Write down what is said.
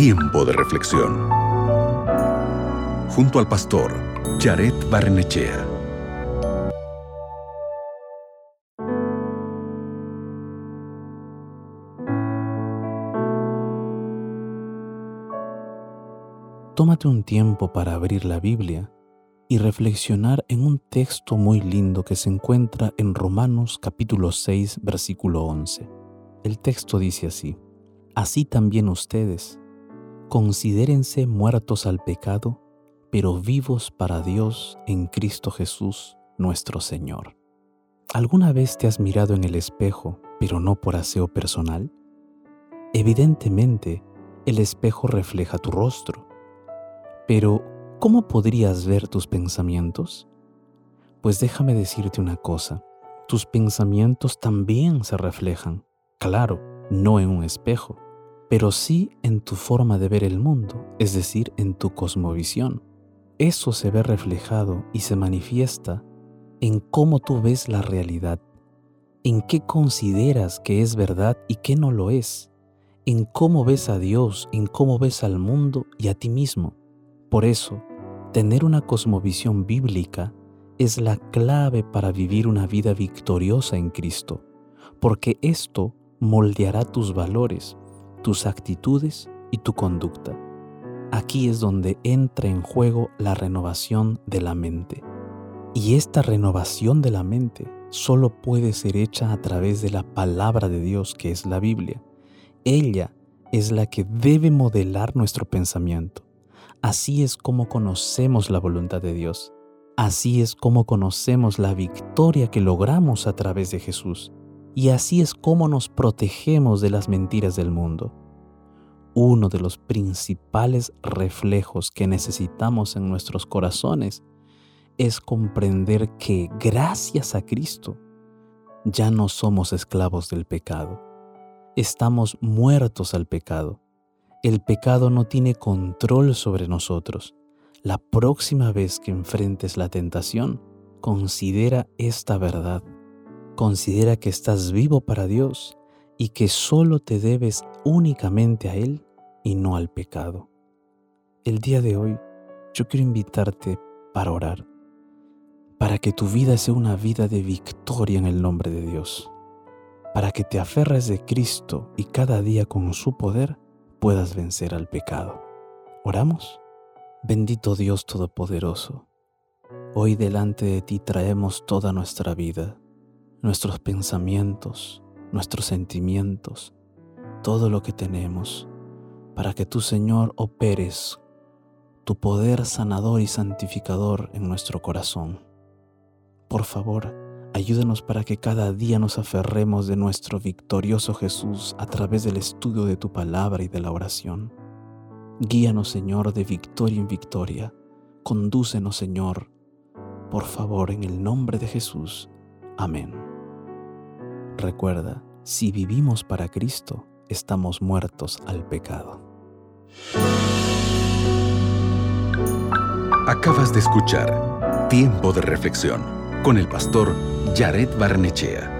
Tiempo de reflexión. Junto al pastor Jared Barnechea. Tómate un tiempo para abrir la Biblia y reflexionar en un texto muy lindo que se encuentra en Romanos capítulo 6 versículo 11. El texto dice así, Así también ustedes, considérense muertos al pecado, pero vivos para Dios en Cristo Jesús nuestro Señor. ¿Alguna vez te has mirado en el espejo, pero no por aseo personal? Evidentemente, el espejo refleja tu rostro pero, ¿cómo podrías ver tus pensamientos? Pues déjame decirte una cosa, tus pensamientos también se reflejan, claro, no en un espejo, pero sí en tu forma de ver el mundo, es decir, en tu cosmovisión. Eso se ve reflejado y se manifiesta en cómo tú ves la realidad, en qué consideras que es verdad y qué no lo es, en cómo ves a Dios, en cómo ves al mundo y a ti mismo. Por eso, tener una cosmovisión bíblica es la clave para vivir una vida victoriosa en Cristo, porque esto moldeará tus valores, tus actitudes y tu conducta. Aquí es donde entra en juego la renovación de la mente. Y esta renovación de la mente solo puede ser hecha a través de la palabra de Dios, que es la Biblia. Ella es la que debe modelar nuestro pensamiento. Así es como conocemos la voluntad de Dios. Así es como conocemos la victoria que logramos a través de Jesús. Y así es como nos protegemos de las mentiras del mundo. Uno de los principales reflejos que necesitamos en nuestros corazones es comprender que gracias a Cristo ya no somos esclavos del pecado. Estamos muertos al pecado el pecado no tiene control sobre nosotros. La próxima vez que enfrentes la tentación, considera esta verdad. Considera que estás vivo para Dios y que solo te debes únicamente a Él y no al pecado. El día de hoy yo quiero invitarte para orar, para que tu vida sea una vida de victoria en el nombre de Dios, para que te aferres de Cristo y cada día con su poder puedas vencer al pecado. ¿Oramos? Bendito Dios Todopoderoso, hoy delante de ti traemos toda nuestra vida, nuestros pensamientos, nuestros sentimientos, todo lo que tenemos, para que tú, Señor, operes tu poder sanador y santificador en nuestro corazón. Por favor, Ayúdanos para que cada día nos aferremos de nuestro victorioso Jesús a través del estudio de tu palabra y de la oración. Guíanos, Señor, de victoria en victoria. Condúcenos, Señor. Por favor, en el nombre de Jesús. Amén. Recuerda, si vivimos para Cristo, estamos muertos al pecado. Acabas de escuchar Tiempo de Reflexión con el pastor Jared Barnechea.